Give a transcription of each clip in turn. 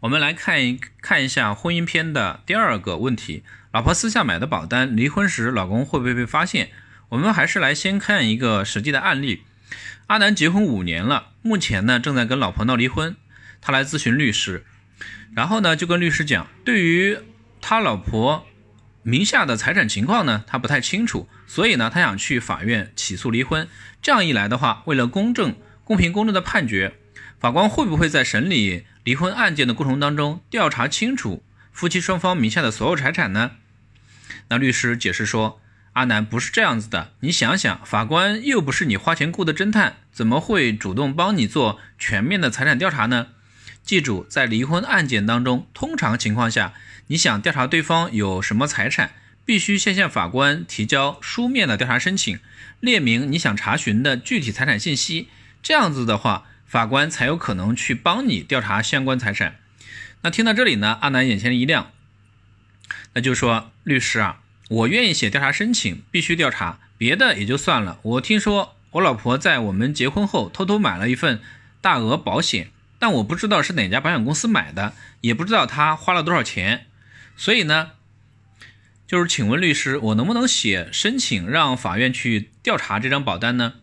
我们来看一看一下婚姻篇的第二个问题：老婆私下买的保单，离婚时老公会不会被发现？我们还是来先看一个实际的案例。阿南结婚五年了，目前呢正在跟老婆闹离婚，他来咨询律师，然后呢就跟律师讲，对于他老婆名下的财产情况呢，他不太清楚，所以呢他想去法院起诉离婚。这样一来的话，为了公正、公平、公正的判决，法官会不会在审理离婚案件的过程当中调查清楚夫妻双方名下的所有财产呢？那律师解释说。阿南不是这样子的，你想想，法官又不是你花钱雇的侦探，怎么会主动帮你做全面的财产调查呢？记住，在离婚案件当中，通常情况下，你想调查对方有什么财产，必须先向法官提交书面的调查申请，列明你想查询的具体财产信息，这样子的话，法官才有可能去帮你调查相关财产。那听到这里呢，阿南眼前一亮，那就说律师啊。我愿意写调查申请，必须调查，别的也就算了。我听说我老婆在我们结婚后偷偷买了一份大额保险，但我不知道是哪家保险公司买的，也不知道她花了多少钱。所以呢，就是请问律师，我能不能写申请让法院去调查这张保单呢？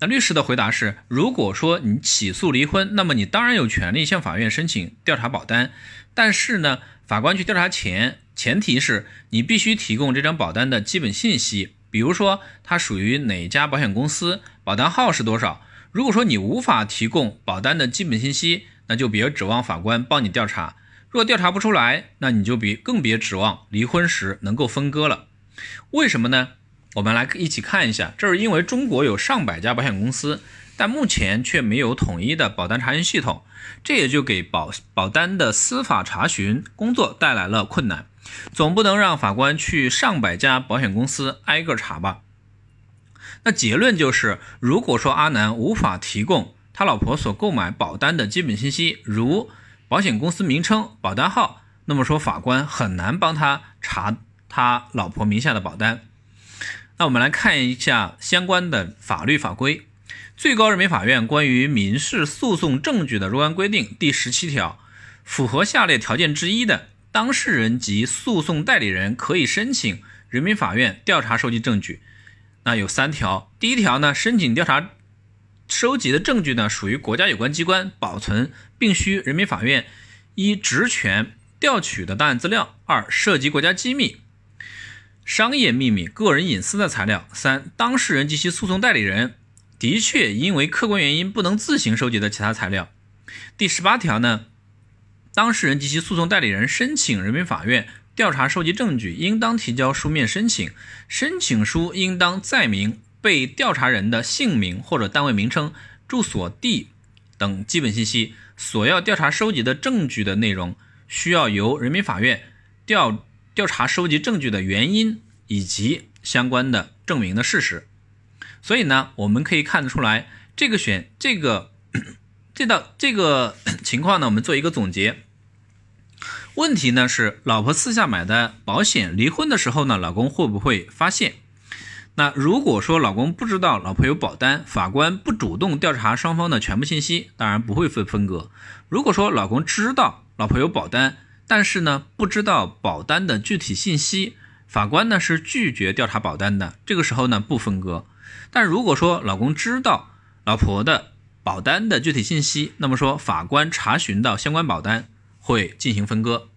那律师的回答是：如果说你起诉离婚，那么你当然有权利向法院申请调查保单，但是呢，法官去调查前。前提是你必须提供这张保单的基本信息，比如说它属于哪家保险公司，保单号是多少。如果说你无法提供保单的基本信息，那就别指望法官帮你调查。若调查不出来，那你就别更别指望离婚时能够分割了。为什么呢？我们来一起看一下，这是因为中国有上百家保险公司，但目前却没有统一的保单查询系统，这也就给保保单的司法查询工作带来了困难。总不能让法官去上百家保险公司挨个查吧？那结论就是，如果说阿南无法提供他老婆所购买保单的基本信息，如保险公司名称、保单号，那么说法官很难帮他查他老婆名下的保单。那我们来看一下相关的法律法规，《最高人民法院关于民事诉讼证据的若干规定》第十七条，符合下列条件之一的。当事人及诉讼代理人可以申请人民法院调查收集证据。那有三条。第一条呢，申请调查收集的证据呢，属于国家有关机关保存，并需人民法院依职权调取的档案资料。二、涉及国家机密、商业秘密、个人隐私的材料。三、当事人及其诉讼代理人的确因为客观原因不能自行收集的其他材料。第十八条呢？当事人及其诉讼代理人申请人民法院调查收集证据，应当提交书面申请，申请书应当载明被调查人的姓名或者单位名称、住所地等基本信息。所要调查收集的证据的内容，需要由人民法院调调查收集证据的原因以及相关的证明的事实。所以呢，我们可以看得出来，这个选这个这道这个情况呢，我们做一个总结。问题呢是，老婆私下买的保险，离婚的时候呢，老公会不会发现？那如果说老公不知道老婆有保单，法官不主动调查双方的全部信息，当然不会分分割。如果说老公知道老婆有保单，但是呢不知道保单的具体信息，法官呢是拒绝调查保单的，这个时候呢不分割。但如果说老公知道老婆的保单的具体信息，那么说法官查询到相关保单。会进行分割。